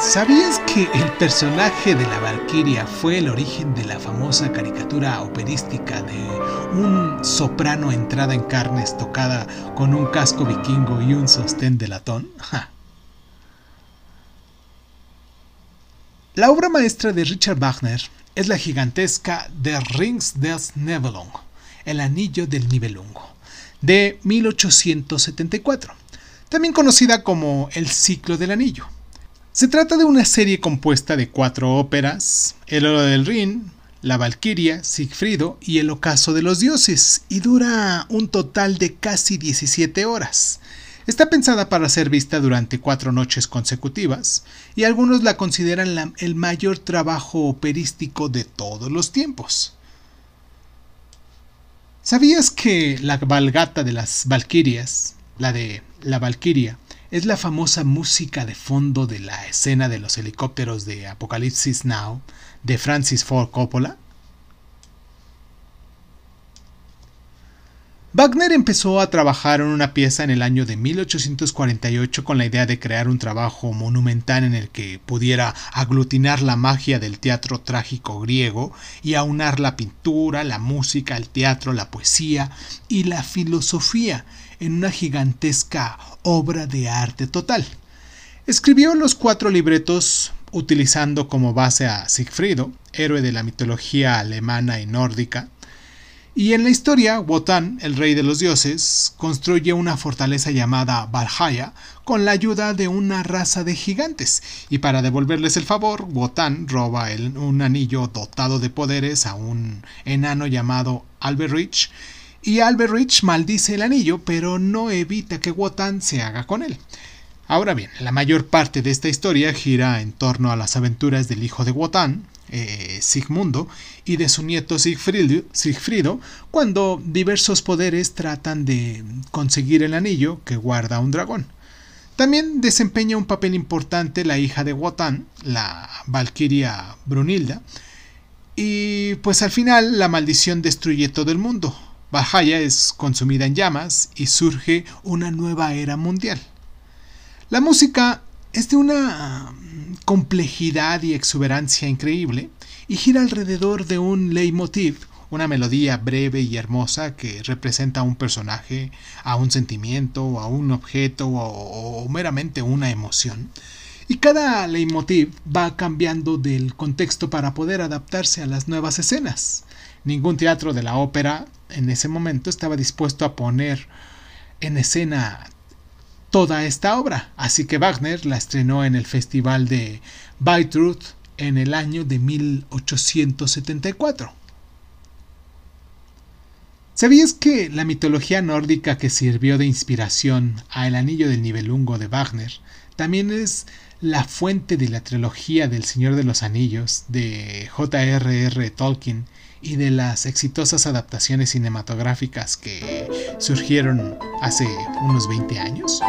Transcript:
¿Sabías que el personaje de la Valquiria fue el origen de la famosa caricatura operística de un soprano entrada en carnes tocada con un casco vikingo y un sostén de latón? La obra maestra de Richard Wagner es la gigantesca The Rings des Nibelung, El Anillo del Nibelungo, de 1874, también conocida como El Ciclo del Anillo. Se trata de una serie compuesta de cuatro óperas, El Oro del Rin, La Valquiria, Sigfrido y El Ocaso de los Dioses, y dura un total de casi 17 horas. Está pensada para ser vista durante cuatro noches consecutivas, y algunos la consideran el mayor trabajo operístico de todos los tiempos. ¿Sabías que la Valgata de las Valquirias, la de la Valquiria, es la famosa música de fondo de la escena de los helicópteros de Apocalipsis Now de Francis Ford Coppola? Wagner empezó a trabajar en una pieza en el año de 1848 con la idea de crear un trabajo monumental en el que pudiera aglutinar la magia del teatro trágico griego y aunar la pintura, la música, el teatro, la poesía y la filosofía en una gigantesca obra de arte total. Escribió los cuatro libretos utilizando como base a Sigfrido, héroe de la mitología alemana y nórdica, y en la historia, Wotan, el rey de los dioses, construye una fortaleza llamada Valhalla con la ayuda de una raza de gigantes, y para devolverles el favor, Wotan roba un anillo dotado de poderes a un enano llamado Alberich, y Alberich maldice el anillo, pero no evita que Wotan se haga con él. Ahora bien, la mayor parte de esta historia gira en torno a las aventuras del hijo de Wotan, eh, Sigmundo y de su nieto Sigfrido, cuando diversos poderes tratan de conseguir el anillo que guarda un dragón. También desempeña un papel importante la hija de Wotan, la Valquiria Brunilda, y pues al final la maldición destruye todo el mundo. Valhalla es consumida en llamas y surge una nueva era mundial. La música es de una complejidad y exuberancia increíble y gira alrededor de un leitmotiv, una melodía breve y hermosa que representa a un personaje, a un sentimiento, a un objeto o, meramente una emoción. Y cada leitmotiv va cambiando del contexto para poder adaptarse a las nuevas escenas. Ningún teatro de la ópera en ese momento estaba dispuesto a poner en escena toda esta obra, así que Wagner la estrenó en el Festival de Bayreuth en el año de 1874. ¿Sabías que la mitología nórdica que sirvió de inspiración a El Anillo del Nibelungo de Wagner también es la fuente de la trilogía del Señor de los Anillos de J.R.R. Tolkien y de las exitosas adaptaciones cinematográficas que surgieron hace unos 20 años?